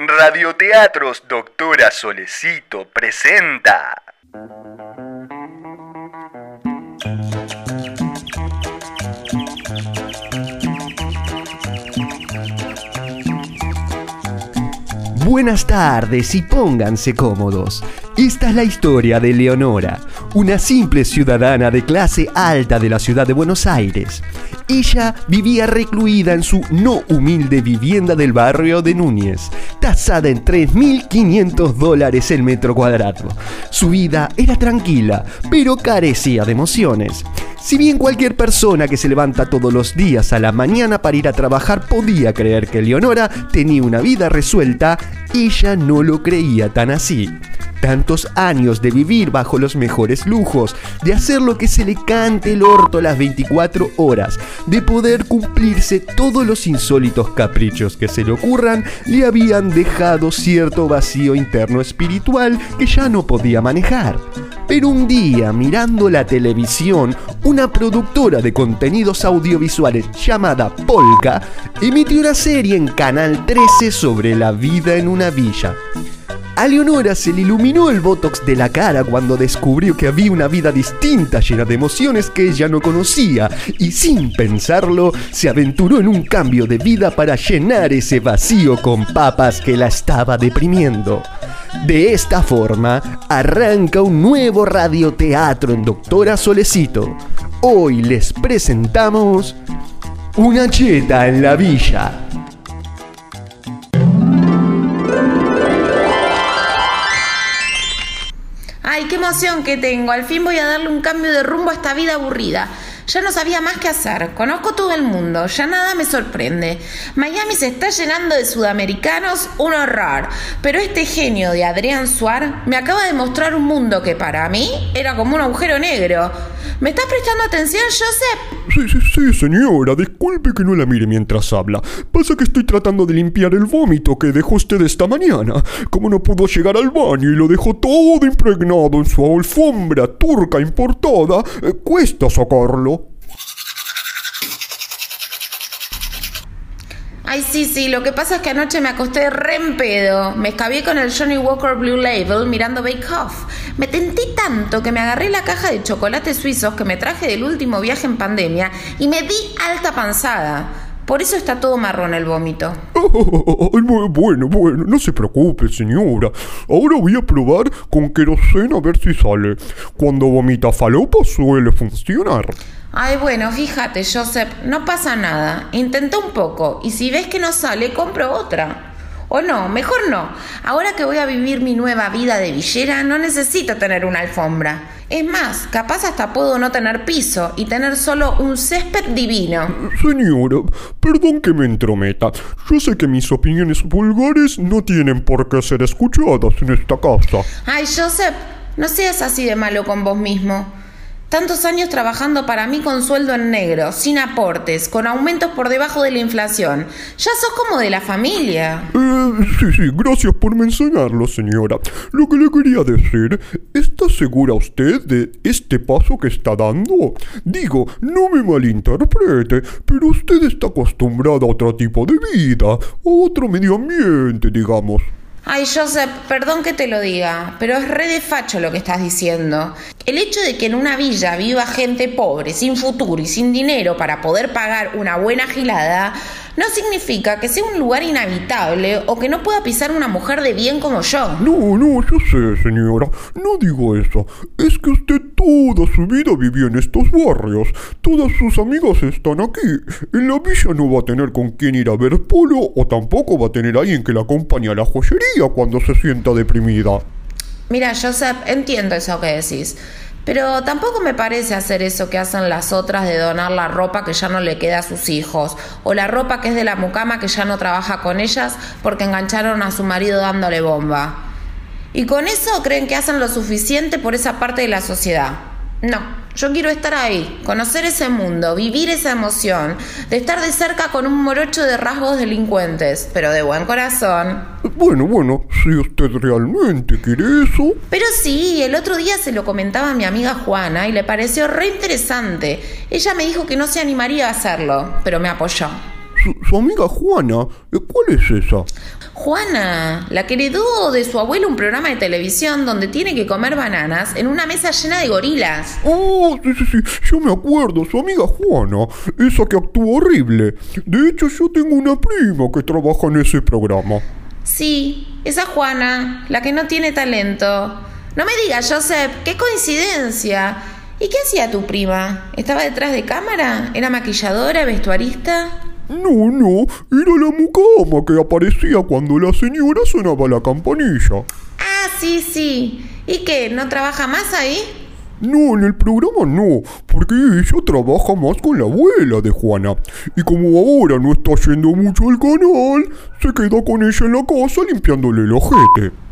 Radioteatros Doctora Solecito presenta. Buenas tardes y pónganse cómodos. Esta es la historia de Leonora, una simple ciudadana de clase alta de la ciudad de Buenos Aires. Ella vivía recluida en su no humilde vivienda del barrio de Núñez, tasada en 3.500 dólares el metro cuadrado. Su vida era tranquila, pero carecía de emociones. Si bien cualquier persona que se levanta todos los días a la mañana para ir a trabajar podía creer que Leonora tenía una vida resuelta, ella no lo creía tan así. Tantos años de vivir bajo los mejores lujos, de hacer lo que se le cante el orto las 24 horas, de poder cumplirse todos los insólitos caprichos que se le ocurran, le habían dejado cierto vacío interno espiritual que ya no podía manejar. Pero un día, mirando la televisión, una productora de contenidos audiovisuales llamada Polka emitió una serie en Canal 13 sobre la vida en una villa. A Leonora se le iluminó el botox de la cara cuando descubrió que había una vida distinta llena de emociones que ella no conocía y sin pensarlo se aventuró en un cambio de vida para llenar ese vacío con papas que la estaba deprimiendo. De esta forma arranca un nuevo radioteatro en Doctora Solecito. Hoy les presentamos Una cheta en la villa. Ay, qué emoción que tengo. Al fin voy a darle un cambio de rumbo a esta vida aburrida. Ya no sabía más qué hacer. Conozco todo el mundo. Ya nada me sorprende. Miami se está llenando de sudamericanos, un horror. Pero este genio de Adrián Suar me acaba de mostrar un mundo que para mí era como un agujero negro. ¿Me estás prestando atención, Joseph? Sí, sí, sí, señora. Disculpe que no la mire mientras habla. Pasa que estoy tratando de limpiar el vómito que dejó usted esta mañana. Como no pudo llegar al baño y lo dejó todo impregnado en su alfombra turca importada, eh, cuesta sacarlo. Ay, sí, sí, lo que pasa es que anoche me acosté re en pedo. Me escabé con el Johnny Walker Blue Label mirando Bake Off. Me tenté tanto que me agarré la caja de chocolates suizos que me traje del último viaje en pandemia y me di alta panzada. Por eso está todo marrón el vómito. bueno, bueno, no se preocupe, señora. Ahora voy a probar con queroseno a ver si sale. Cuando vomita falopa suele funcionar. Ay, bueno, fíjate, Joseph, no pasa nada. Intenta un poco y si ves que no sale, compro otra. O no, mejor no. Ahora que voy a vivir mi nueva vida de villera, no necesito tener una alfombra. Es más, capaz hasta puedo no tener piso y tener solo un césped divino. Señora, perdón que me entrometa. Yo sé que mis opiniones vulgares no tienen por qué ser escuchadas en esta casa. Ay, Joseph, no seas así de malo con vos mismo. Tantos años trabajando para mí con sueldo en negro, sin aportes, con aumentos por debajo de la inflación. Ya sos como de la familia. Eh, sí, sí, gracias por mencionarlo, señora. Lo que le quería decir, ¿está segura usted de este paso que está dando? Digo, no me malinterprete, pero usted está acostumbrada a otro tipo de vida, a otro medio ambiente, digamos. Ay, Joseph, perdón que te lo diga, pero es re de facho lo que estás diciendo. El hecho de que en una villa viva gente pobre, sin futuro y sin dinero para poder pagar una buena gilada, no significa que sea un lugar inhabitable o que no pueda pisar una mujer de bien como yo. No, no, yo sé, señora. No digo eso. Es que usted toda su vida vivió en estos barrios. Todas sus amigas están aquí. En la villa no va a tener con quién ir a ver polo o tampoco va a tener alguien que la acompañe a la joyería cuando se sienta deprimida. Mira, Joseph, entiendo eso que decís. Pero tampoco me parece hacer eso que hacen las otras de donar la ropa que ya no le queda a sus hijos, o la ropa que es de la mucama que ya no trabaja con ellas porque engancharon a su marido dándole bomba. Y con eso creen que hacen lo suficiente por esa parte de la sociedad. No, yo quiero estar ahí, conocer ese mundo, vivir esa emoción, de estar de cerca con un morocho de rasgos delincuentes, pero de buen corazón. Bueno, bueno, si usted realmente quiere eso. Pero sí, el otro día se lo comentaba a mi amiga Juana y le pareció re interesante. Ella me dijo que no se animaría a hacerlo, pero me apoyó. Su, su amiga Juana. ¿Cuál es esa? Juana, la que heredó de su abuelo un programa de televisión donde tiene que comer bananas en una mesa llena de gorilas. Oh, sí, sí, sí, yo me acuerdo, su amiga Juana, esa que actúa horrible. De hecho, yo tengo una prima que trabaja en ese programa. Sí, esa Juana, la que no tiene talento. No me digas, Joseph, qué coincidencia. ¿Y qué hacía tu prima? ¿Estaba detrás de cámara? ¿Era maquilladora, vestuarista? No, no, era la mucama que aparecía cuando la señora sonaba la campanilla. Ah, sí, sí. ¿Y qué? ¿No trabaja más ahí? No, en el programa no, porque ella trabaja más con la abuela de Juana. Y como ahora no está yendo mucho al canal, se queda con ella en la casa limpiándole el ojete.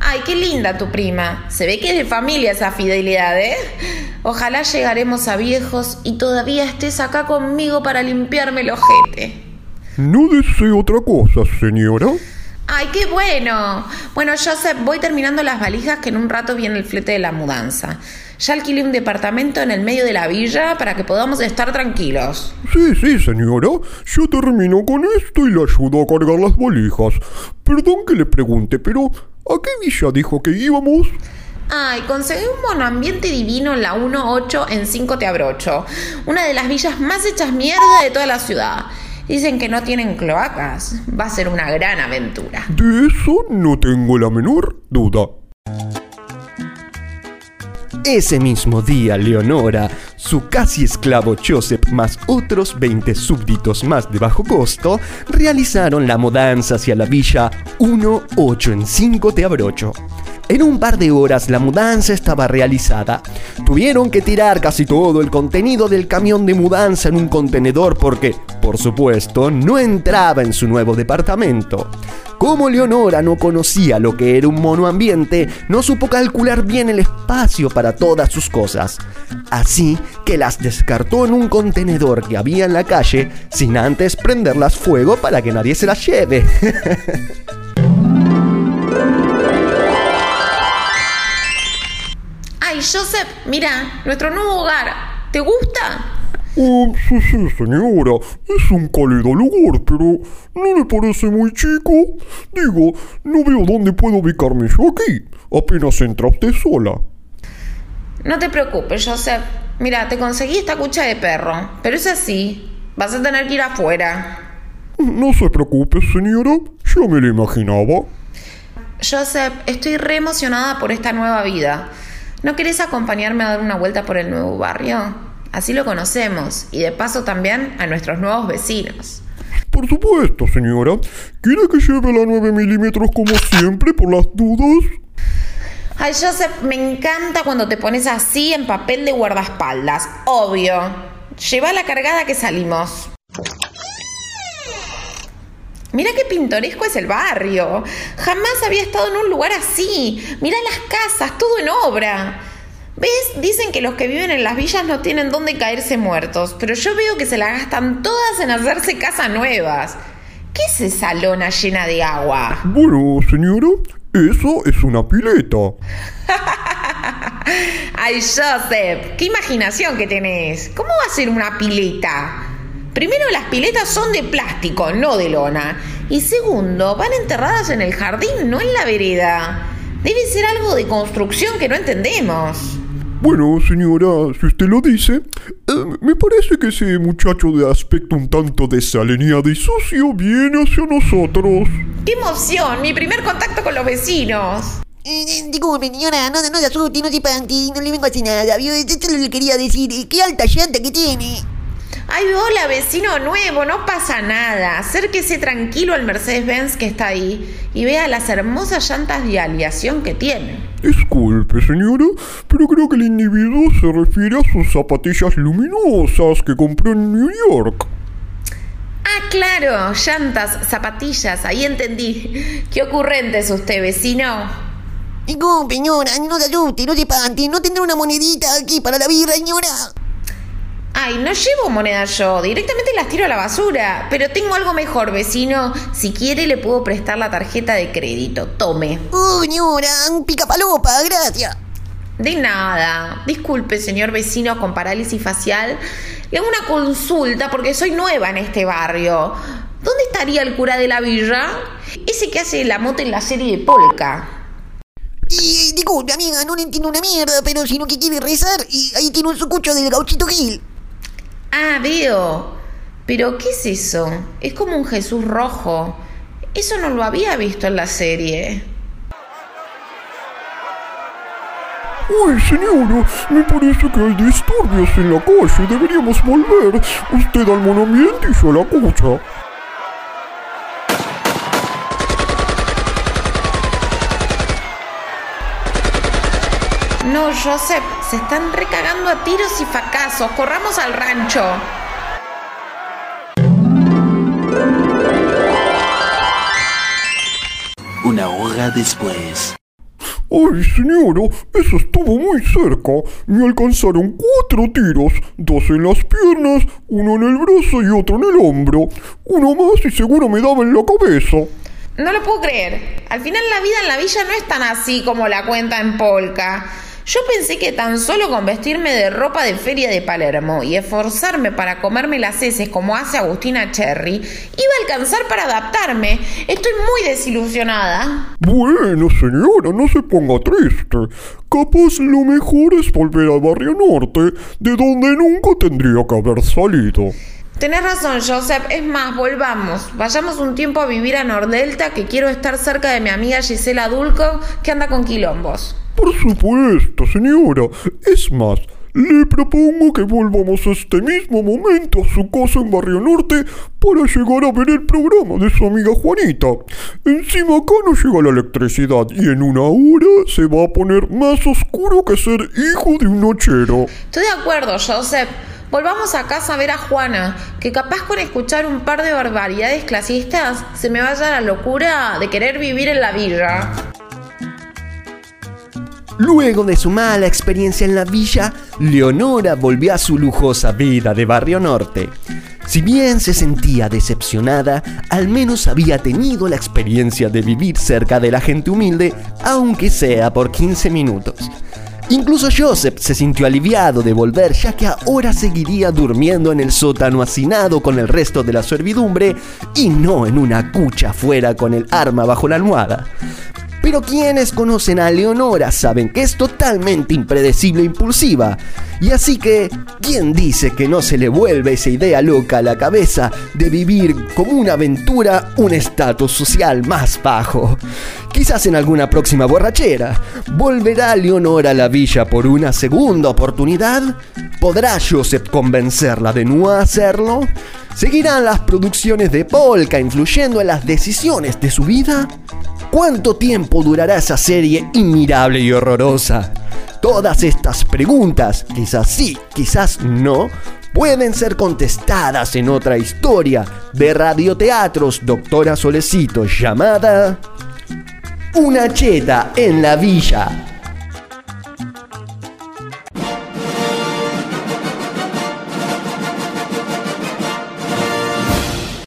Ay, qué linda tu prima. Se ve que es de familia esa fidelidad, ¿eh? Ojalá llegaremos a viejos y todavía estés acá conmigo para limpiarme el ojete. No desee otra cosa, señora. Ay, qué bueno. Bueno, Joseph, voy terminando las valijas que en un rato viene el flete de la mudanza. Ya alquilé un departamento en el medio de la villa para que podamos estar tranquilos. Sí, sí, señora. Yo termino con esto y le ayudo a cargar las valijas. Perdón que le pregunte, pero ¿a qué villa dijo que íbamos? Ay, conseguí un monoambiente divino en la 1.8 en 5 te abrocho. Una de las villas más hechas mierda de toda la ciudad. Dicen que no tienen cloacas. Va a ser una gran aventura. De eso no tengo la menor duda. Ese mismo día, Leonora, su casi esclavo Joseph más otros 20 súbditos más de bajo costo realizaron la mudanza hacia la villa 1-8 en 5 te abrocho. En un par de horas la mudanza estaba realizada. Tuvieron que tirar casi todo el contenido del camión de mudanza en un contenedor porque, por supuesto, no entraba en su nuevo departamento. Como Leonora no conocía lo que era un monoambiente, no supo calcular bien el espacio para todas sus cosas. Así que las descartó en un contenedor que había en la calle sin antes prenderlas fuego para que nadie se las lleve. Ay, Joseph, mira, nuestro nuevo hogar. ¿Te gusta? Oh, sí, sí, señora. Es un cálido lugar, pero ¿no le parece muy chico? Digo, no veo dónde puedo ubicarme yo aquí. Apenas entra usted sola. No te preocupes, Joseph. Mira, te conseguí esta cucha de perro, pero es así. Vas a tener que ir afuera. No se preocupe, señora. Yo me lo imaginaba. Joseph, estoy re emocionada por esta nueva vida. ¿No querés acompañarme a dar una vuelta por el nuevo barrio? Así lo conocemos y de paso también a nuestros nuevos vecinos. Por supuesto, señora. ¿Quiere que lleve la 9 milímetros como siempre por las dudas? Ay, Joseph, me encanta cuando te pones así en papel de guardaespaldas. Obvio. Lleva la cargada que salimos. Mira qué pintoresco es el barrio. Jamás había estado en un lugar así. Mira las casas, todo en obra. ¿Ves? Dicen que los que viven en las villas no tienen dónde caerse muertos, pero yo veo que se la gastan todas en hacerse casas nuevas. ¿Qué es esa lona llena de agua? Bueno, señora, eso es una pileta. Ay, Joseph, qué imaginación que tenés. ¿Cómo va a ser una pileta? Primero, las piletas son de plástico, no de lona. Y segundo, van enterradas en el jardín, no en la vereda. Debe ser algo de construcción que no entendemos. Bueno, señora, si usted lo dice, eh, me parece que ese muchacho de aspecto un tanto desalineado y sucio viene hacia nosotros. ¡Qué emoción! Mi primer contacto con los vecinos. Eh, eh, disculpe, señora, no, no se asuste, no se panque, no le vengo a hacer nada, ¿vio? Yo solo le quería decir, eh, qué alta llanta que tiene. Ay, hola, vecino nuevo, no pasa nada. Acérquese tranquilo al Mercedes-Benz que está ahí y vea las hermosas llantas de aleación que tiene. Disculpe, señora, pero creo que el individuo se refiere a sus zapatillas luminosas que compró en New York. Ah, claro, llantas, zapatillas, ahí entendí. Qué ocurrente es usted, vecino. Disculpe, señora, no se asuste, no se panque, no tendrá una monedita aquí para la birra, señora. Ay, no llevo monedas yo, directamente las tiro a la basura. Pero tengo algo mejor, vecino. Si quiere, le puedo prestar la tarjeta de crédito. Tome. Oh, señora, un picapalopa, gracias. De nada. Disculpe, señor vecino con parálisis facial. Le hago una consulta porque soy nueva en este barrio. ¿Dónde estaría el cura de la villa? Ese que hace la moto en la serie de Polka. Y, disculpe, amiga, no le entiendo una mierda, pero si no que quiere rezar, y ahí tiene un sucucho del gauchito Gil. Ah, veo. Pero, ¿qué es eso? Es como un Jesús rojo. Eso no lo había visto en la serie. Uy, señora, me parece que hay disturbios en la calle. Deberíamos volver. Usted al monamiento y yo a la cucha. No, Joseph, se están recagando a tiros y fracasos. Corramos al rancho. Una hora después. Ay, señora, eso estuvo muy cerca. Me alcanzaron cuatro tiros, dos en las piernas, uno en el brazo y otro en el hombro. Uno más y seguro me daba en la cabeza. No lo puedo creer. Al final la vida en la villa no es tan así como la cuenta en Polka. Yo pensé que tan solo con vestirme de ropa de feria de Palermo y esforzarme para comerme las heces como hace Agustina Cherry, iba a alcanzar para adaptarme. Estoy muy desilusionada. Bueno, señora, no se ponga triste. Capaz lo mejor es volver al barrio norte, de donde nunca tendría que haber salido. Tenés razón, Joseph. Es más, volvamos. Vayamos un tiempo a vivir a Nordelta, que quiero estar cerca de mi amiga Gisela Dulco, que anda con quilombos. Por supuesto, señora. Es más, le propongo que volvamos este mismo momento a su casa en Barrio Norte para llegar a ver el programa de su amiga Juanita. Encima acá no llega la electricidad y en una hora se va a poner más oscuro que ser hijo de un nochero. Estoy de acuerdo, Joseph. Volvamos a casa a ver a Juana, que capaz con escuchar un par de barbaridades clasistas se me vaya la locura de querer vivir en la villa. Luego de su mala experiencia en la villa, Leonora volvió a su lujosa vida de Barrio Norte. Si bien se sentía decepcionada, al menos había tenido la experiencia de vivir cerca de la gente humilde, aunque sea por 15 minutos. Incluso Joseph se sintió aliviado de volver, ya que ahora seguiría durmiendo en el sótano hacinado con el resto de la servidumbre y no en una cucha afuera con el arma bajo la almohada. Pero quienes conocen a Leonora saben que es totalmente impredecible e impulsiva. Y así que, ¿quién dice que no se le vuelve esa idea loca a la cabeza de vivir como una aventura un estatus social más bajo? Quizás en alguna próxima borrachera. ¿Volverá Leonora a la villa por una segunda oportunidad? ¿Podrá Joseph convencerla de no hacerlo? ¿Seguirán las producciones de Polka influyendo en las decisiones de su vida? ¿Cuánto tiempo durará esa serie inmirable y horrorosa? Todas estas preguntas, quizás sí, quizás no, pueden ser contestadas en otra historia de radioteatros Doctora Solecito llamada Una cheta en la villa.